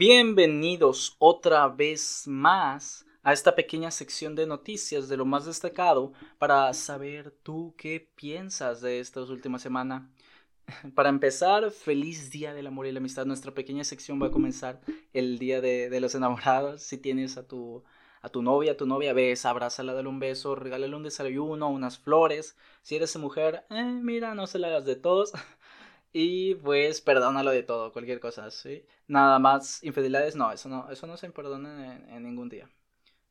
Bienvenidos otra vez más a esta pequeña sección de noticias de lo más destacado para saber tú qué piensas de esta última semana. Para empezar, feliz día del amor y la amistad. Nuestra pequeña sección va a comenzar el día de, los enamorados. Si tienes a tu, a tu novia, a tu novia, ves, abrázala, dale un beso, regálale un desayuno, unas flores. Si eres mujer, eh, mira, no se la hagas de todos. Y pues perdónalo de todo, cualquier cosa, ¿sí? Nada más infidelidades, no, eso no, eso no se perdona en, ningún día.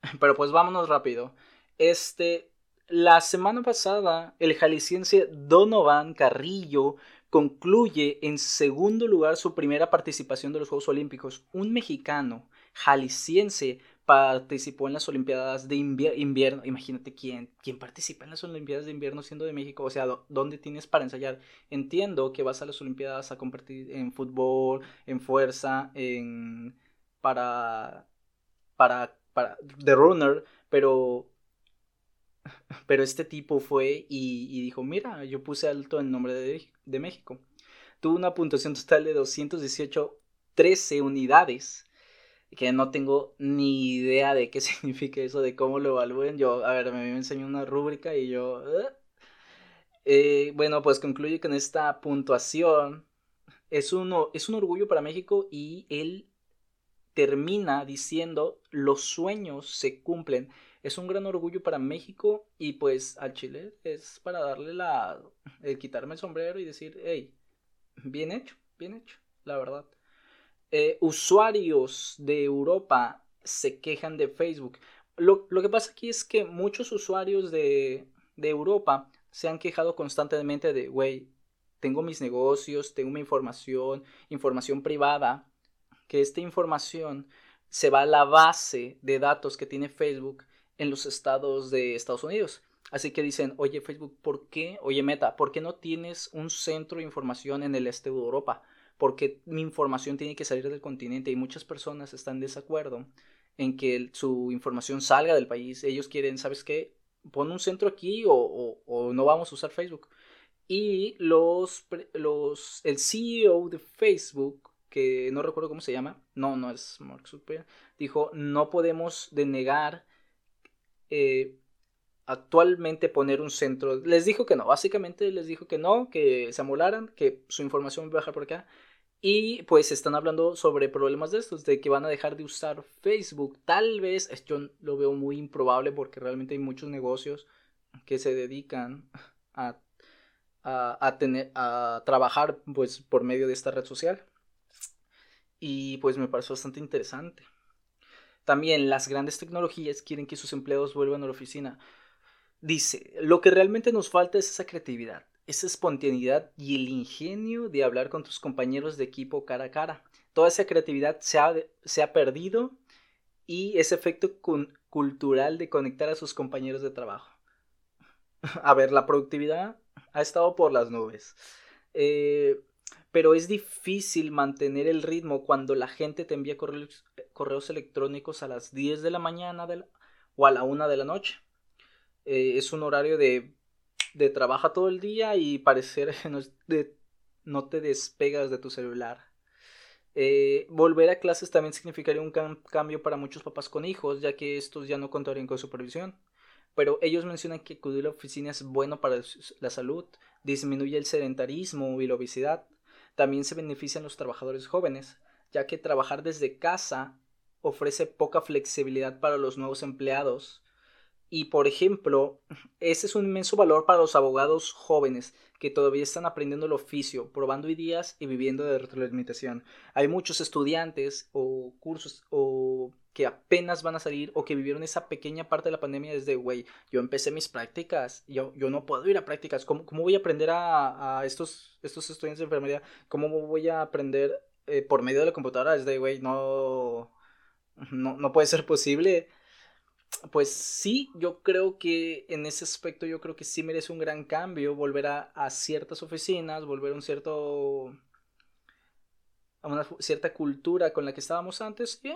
Pero pues vámonos rápido. Este, la semana pasada, el jalisciense Donovan Carrillo concluye en segundo lugar su primera participación de los Juegos Olímpicos. Un mexicano jalisciense participó en las Olimpiadas de invierno. Imagínate quién, quién participa en las Olimpiadas de invierno siendo de México. O sea, ¿dónde tienes para ensayar? Entiendo que vas a las Olimpiadas a competir en fútbol, en fuerza, en para para para de runner, pero pero este tipo fue y, dijo, mira, yo puse alto el nombre de México. Tuvo una puntuación total de 218 13 unidades que no tengo ni idea de qué significa eso, de cómo lo evalúen. Yo, a ver, me enseñó una rúbrica y yo... Eh, bueno, pues concluye con esta puntuación. Es, uno, es un orgullo para México y él termina diciendo los sueños se cumplen. Es un gran orgullo para México y pues al Chile es para darle la... el quitarme el sombrero y decir, hey, bien hecho, bien hecho, la verdad. Eh, usuarios de Europa se quejan de Facebook. Lo, que pasa aquí es que muchos usuarios de, de Europa se han quejado constantemente de, güey, tengo mis negocios, tengo mi información, información privada, que esta información se va a la base de datos que tiene Facebook en los estados de Estados Unidos. Así que dicen, oye Facebook, ¿por qué? Oye Meta, ¿por qué no tienes un centro de información en el este de Europa? Porque mi información tiene que salir del continente y muchas personas están en desacuerdo en que su información salga del país. Ellos quieren, ¿sabes qué? Pon un centro aquí o, no vamos a usar Facebook. Y los, los, el CEO de Facebook, que no recuerdo cómo se llama, no, no es Mark Zuckerberg, dijo, no podemos denegar eh, actualmente poner un centro. Les dijo que no, básicamente les dijo que no, que se amolaran, que su información iba a bajar por acá y pues están hablando sobre problemas de estos, de que van a dejar de usar Facebook. Tal vez, yo lo veo muy improbable porque realmente hay muchos negocios que se dedican a, a, tener, a trabajar pues por medio de esta red social. Y pues me parece bastante interesante. También las grandes tecnologías quieren que sus empleados vuelvan a la oficina. Dice, lo que realmente nos falta es esa creatividad esa espontaneidad y el ingenio de hablar con tus compañeros de equipo cara a cara. Toda esa creatividad se ha, se ha perdido y ese efecto cultural de conectar a sus compañeros de trabajo. A ver, la productividad ha estado por las nubes. Eh, pero es difícil mantener el ritmo cuando la gente te envía correos, correos electrónicos a las 10 de la mañana o a la 1 de la noche. Eh, es un horario de de trabaja todo el día y parecer no, de, no te despegas de tu celular. Eh, volver a clases también significaría un cambio para muchos papás con hijos, ya que estos ya no contarían con supervisión. Pero ellos mencionan que acudir a la oficina es bueno para la salud, disminuye el sedentarismo y la obesidad. También se benefician los trabajadores jóvenes, ya que trabajar desde casa ofrece poca flexibilidad para los nuevos empleados y por ejemplo, ese es un inmenso valor para los abogados jóvenes que todavía están aprendiendo el oficio, probando ideas y viviendo de retroalimentación. Hay muchos estudiantes o cursos o que apenas van a salir o que vivieron esa pequeña parte de la pandemia desde, güey, yo empecé mis prácticas, yo, yo no puedo ir a prácticas, ¿cómo, cómo voy a aprender a, a, estos, estos estudiantes de enfermería? ¿Cómo voy a aprender eh, por medio de la computadora? Desde, güey, no, no, no puede ser posible pues sí, yo creo que en ese aspecto yo creo que sí merece un gran cambio, volver a, ciertas oficinas, volver a un cierto a una cierta cultura con la que estábamos antes, y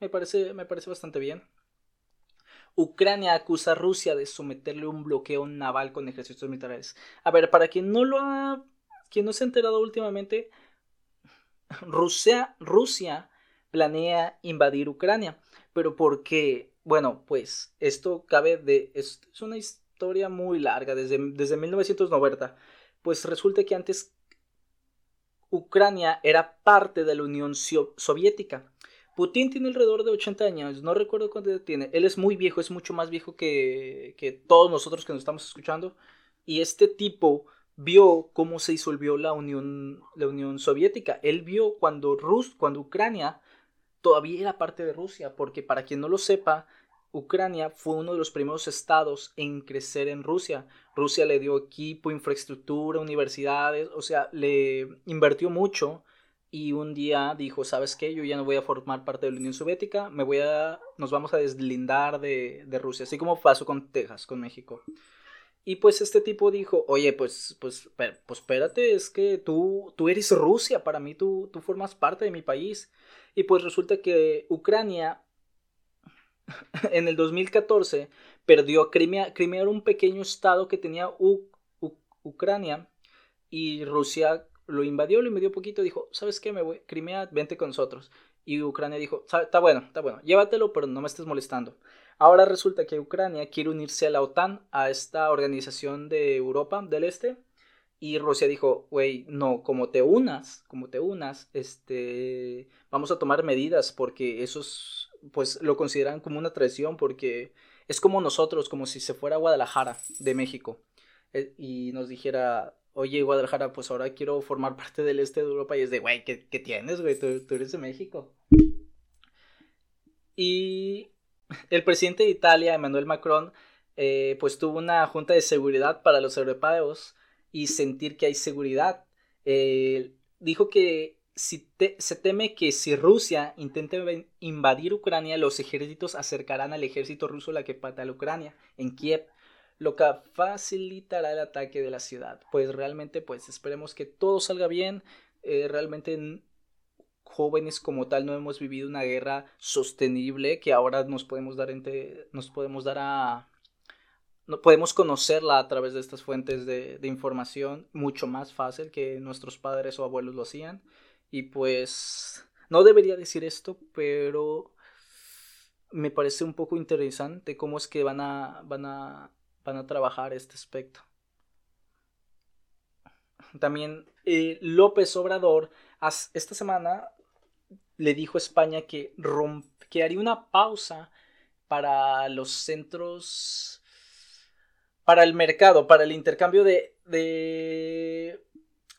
me parece me parece bastante bien. Ucrania acusa a Rusia de someterle un bloqueo naval con ejércitos militares. A ver, para quien no lo ha quien no se ha enterado últimamente, Rusia Rusia planea invadir Ucrania. Pero ¿por qué? Bueno, pues esto cabe de... Es, una historia muy larga, desde, desde 1990. Pues resulta que antes Ucrania era parte de la Unión Soviética. Putin tiene alrededor de 80 años, no recuerdo cuánto tiene. Él es muy viejo, es mucho más viejo que, que todos nosotros que nos estamos escuchando. Y este tipo vio cómo se disolvió la Unión, la Unión Soviética. Él vio cuando, Rus, cuando Ucrania todavía era parte de Rusia, porque para quien no lo sepa, Ucrania fue uno de los primeros estados en crecer en Rusia. Rusia le dio equipo, infraestructura, universidades, o sea, le invirtió mucho y un día dijo, ¿sabes qué? Yo ya no voy a formar parte de la Unión Soviética, me voy a, nos vamos a deslindar de, de Rusia, así como pasó con Texas, con México. Y pues este tipo dijo, oye, pues, pues, pues espérate, es que tú, tú eres Rusia, para mí tú, tú formas parte de mi país. Y pues resulta que Ucrania en el 2014 perdió Crimea. Crimea era un pequeño estado que tenía Ucrania y Rusia lo invadió, lo invadió poquito, dijo, ¿sabes qué? Me voy, Crimea, vente con nosotros. Y Ucrania dijo, está bueno, está bueno, llévatelo, pero no me estés molestando. Ahora resulta que Ucrania quiere unirse a la OTAN, a esta organización de Europa del Este. Y Rusia dijo, güey, no, como te unas, como te unas, este, vamos a tomar medidas porque esos, pues lo consideran como una traición porque es como nosotros, como si se fuera Guadalajara de México eh, y nos dijera, oye, Guadalajara, pues ahora quiero formar parte del este de Europa y es de, güey, ¿qué, tienes, güey? Tú, tú eres de México. Y el presidente de Italia, Emmanuel Macron, eh, pues tuvo una junta de seguridad para los europeos y sentir que hay seguridad. Eh, dijo que si se teme que si Rusia intente invadir Ucrania, los ejércitos acercarán al ejército ruso la que pata a Ucrania, en Kiev, lo que facilitará el ataque de la ciudad. Pues realmente, pues esperemos que todo salga bien. Eh, realmente jóvenes como tal no hemos vivido una guerra sostenible que ahora nos podemos dar entre, nos podemos dar a no, podemos conocerla a través de estas fuentes de, de, información mucho más fácil que nuestros padres o abuelos lo hacían. Y pues no debería decir esto pero me parece un poco interesante cómo es que van a van a van a trabajar este aspecto. También eh, López Obrador esta semana le dijo a España que, que haría una pausa para los centros, para el mercado, para el intercambio de, de,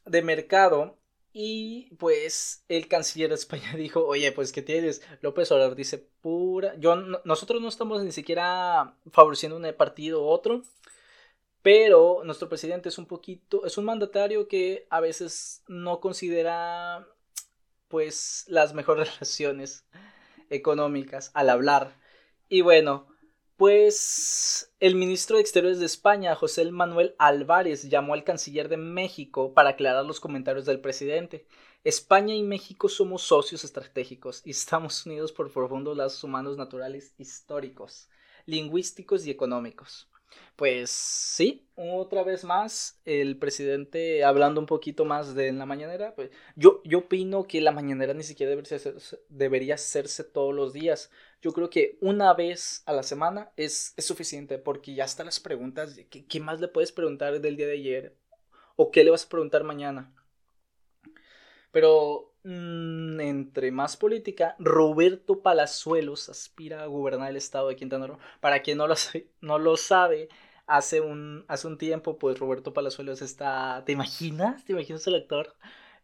de mercado. Y pues el canciller de España dijo, oye, pues ¿qué tienes? López Obrador dice, pura, yo, nosotros no estamos ni siquiera favoreciendo un partido u otro, pero nuestro presidente es un poquito, es un mandatario que a veces no considera pues las mejores relaciones económicas al hablar. Y bueno, pues el ministro de Exteriores de España, José Manuel Álvarez, llamó al canciller de México para aclarar los comentarios del presidente. España y México somos socios estratégicos y estamos unidos por profundos lazos humanos naturales históricos, lingüísticos y económicos. Pues sí, otra vez más, el presidente hablando un poquito más de la mañanera, pues yo, yo opino que la mañanera ni siquiera debería hacerse, debería hacerse todos los días. Yo creo que una vez a la semana es, es suficiente porque ya están las preguntas, ¿qué, ¿qué más le puedes preguntar del día de ayer? ¿O qué le vas a preguntar mañana? Pero Mm, entre más política, Roberto Palazuelos aspira a gobernar el estado de Quintana Roo. Para quien no lo, no lo sabe, hace un, hace un tiempo, pues Roberto Palazuelos está. ¿Te imaginas? ¿Te imaginas el actor?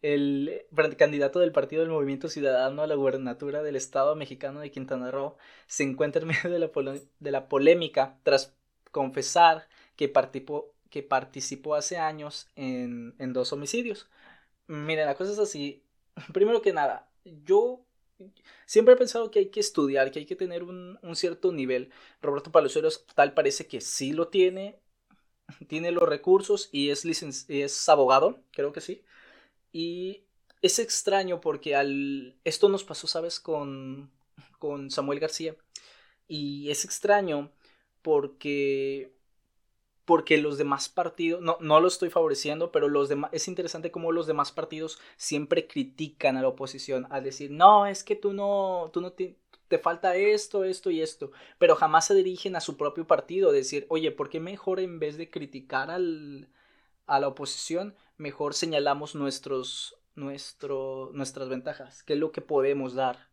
El candidato del Partido del Movimiento Ciudadano a la gubernatura del Estado mexicano de Quintana Roo se encuentra en medio de la, de la polémica tras confesar que participó, que participó hace años en, en dos homicidios. Miren, la cosa es así primero que nada, yo siempre he pensado que hay que estudiar, que hay que tener un, cierto nivel. Roberto Palazuelos tal parece que sí lo tiene, tiene los recursos y es, es abogado, creo que sí. Y es extraño porque al... esto nos pasó, ¿sabes? Con, con Samuel García. Y es extraño porque porque los demás partidos, no, no lo estoy favoreciendo, pero los demás, es interesante cómo los demás partidos siempre critican a la oposición al decir, no, es que tú no, tú no te, te falta esto, esto y esto, pero jamás se dirigen a su propio partido, decir, oye, ¿por qué mejor en vez de criticar al, a la oposición, mejor señalamos nuestros, nuestro, nuestras ventajas, qué es lo que podemos dar?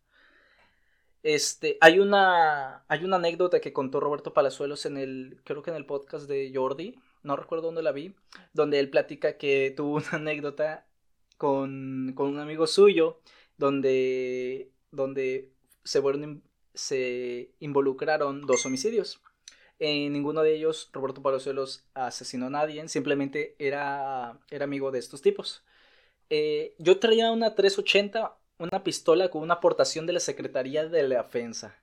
Este, hay una, hay una anécdota que contó Roberto Palazuelos en el, creo que en el podcast de Jordi, no recuerdo dónde la vi, donde él platica que tuvo una anécdota con, con un amigo suyo, donde, donde se, fueron, se involucraron dos homicidios. En ninguno de ellos Roberto Palazuelos asesinó a nadie, simplemente era, era amigo de estos tipos. Eh, yo traía una 380 una pistola con una aportación de la Secretaría de la Defensa,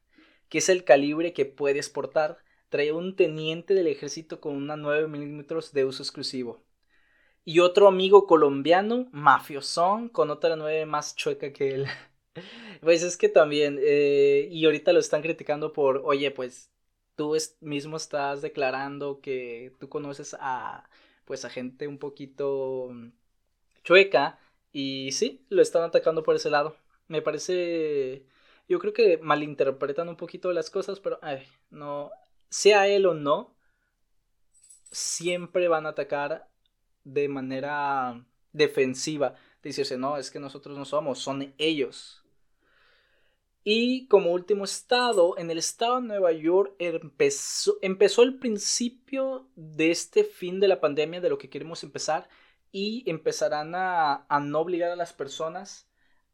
que es el calibre que puede exportar. Traía un teniente del ejército con una 9 milímetros de uso exclusivo. Y otro amigo colombiano, mafiosón, con otra 9 más chueca que él. pues es que también, eh, y ahorita lo están criticando por, oye, pues tú mismo estás declarando que tú conoces a, pues a gente un poquito chueca y sí, lo están atacando por ese lado. Me parece. Yo creo que malinterpretan un poquito las cosas, pero ay, no. Sea él o no, siempre van a atacar de manera defensiva. Dice, no, es que nosotros no somos, son ellos. Y como último estado, en el estado de Nueva York empezó, empezó el principio de este fin de la pandemia, de lo que queremos empezar, y empezarán a, no obligar a las personas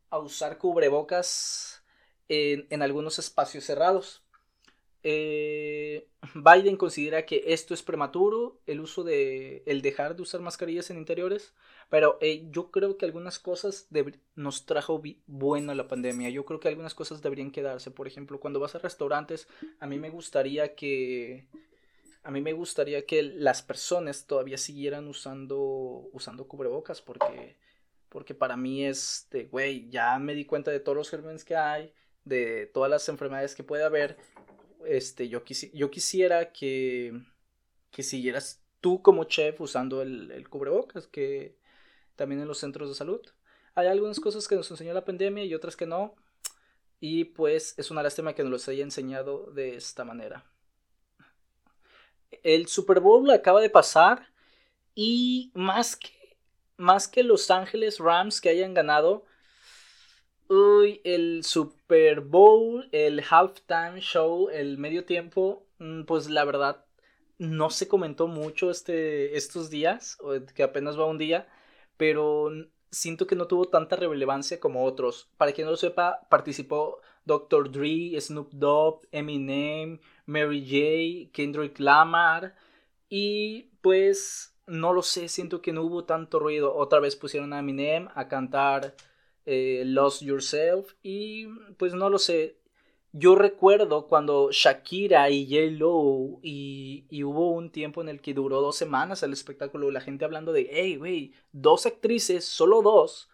a usar cubrebocas en, algunos espacios cerrados. Eh, Biden considera que esto es prematuro, el uso de, el dejar de usar mascarillas en interiores, pero eh, yo creo que algunas cosas nos trajo bueno la pandemia, yo creo que algunas cosas deberían quedarse, por ejemplo, cuando vas a restaurantes, a mí me gustaría que, a mí me gustaría que las personas todavía siguieran usando, usando cubrebocas porque, porque para mí es de, güey, ya me di cuenta de todos los gérmenes que hay, de todas las enfermedades que puede haber. Este, yo, yo quisiera que, que siguieras tú como chef usando el, el cubrebocas, que también en los centros de salud. Hay algunas cosas que nos enseñó la pandemia y otras que no. Y pues es una lástima que nos los haya enseñado de esta manera el Super Bowl acaba de pasar y más que, más que Los Ángeles Rams que hayan ganado, uy, el Super Bowl, el halftime show, el medio tiempo, mm, pues la verdad no se comentó mucho este, estos días, que apenas va un día, pero siento que no tuvo tanta relevancia como otros. Para quien no lo sepa, participó Dr. Dre, Snoop Dogg, Eminem, Mary J, Kendrick Lamar y pues no lo sé, siento que no hubo tanto ruido. Otra vez pusieron a Eminem a cantar eh, Lost Yourself y pues no lo sé. Yo recuerdo cuando Shakira y J. Lo y, y, hubo un tiempo en el que duró dos semanas el espectáculo, la gente hablando de, hey, güey, dos actrices, solo dos,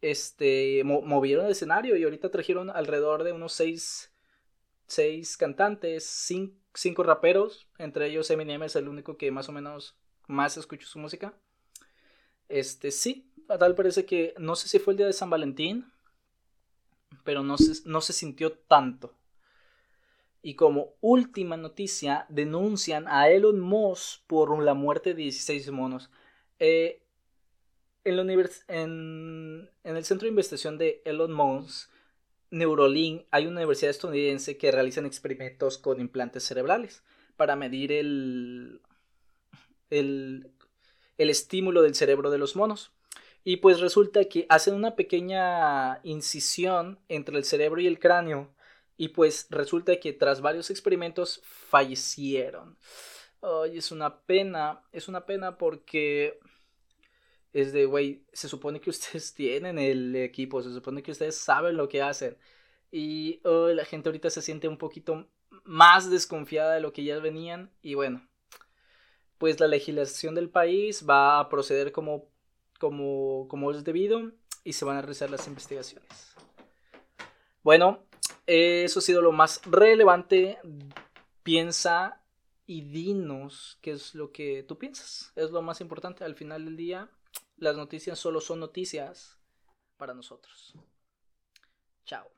este, movieron el escenario y ahorita trajeron alrededor de unos seis, seis cantantes, cinco, raperos, entre ellos Eminem es el único que más o menos más escucho su música. Este, sí, tal parece que, no sé si fue el día de San Valentín, pero no se, no se sintió tanto. Y como última noticia, denuncian a Elon Musk por la muerte de 16 monos. Eh, en, el centro de investigación de Elon Musk, Neurolink, hay una universidad estadounidense que realizan experimentos con implantes cerebrales para medir el, el, el estímulo del cerebro de los monos. Y pues resulta que hacen una pequeña incisión entre el cerebro y el cráneo. Y pues resulta que tras varios experimentos fallecieron. Ay, es una pena, es una pena porque es de, güey, se supone que ustedes tienen el equipo, se supone que ustedes saben lo que hacen. Y la gente ahorita se siente un poquito más desconfiada de lo que ya venían. Y bueno, pues la legislación del país va a proceder como, como, como es debido y se van a realizar las investigaciones. Bueno, eso ha sido lo más relevante. Piensa y dinos qué es lo que tú piensas. Es lo más importante. Al final del día, las noticias solo son noticias para nosotros. Chao.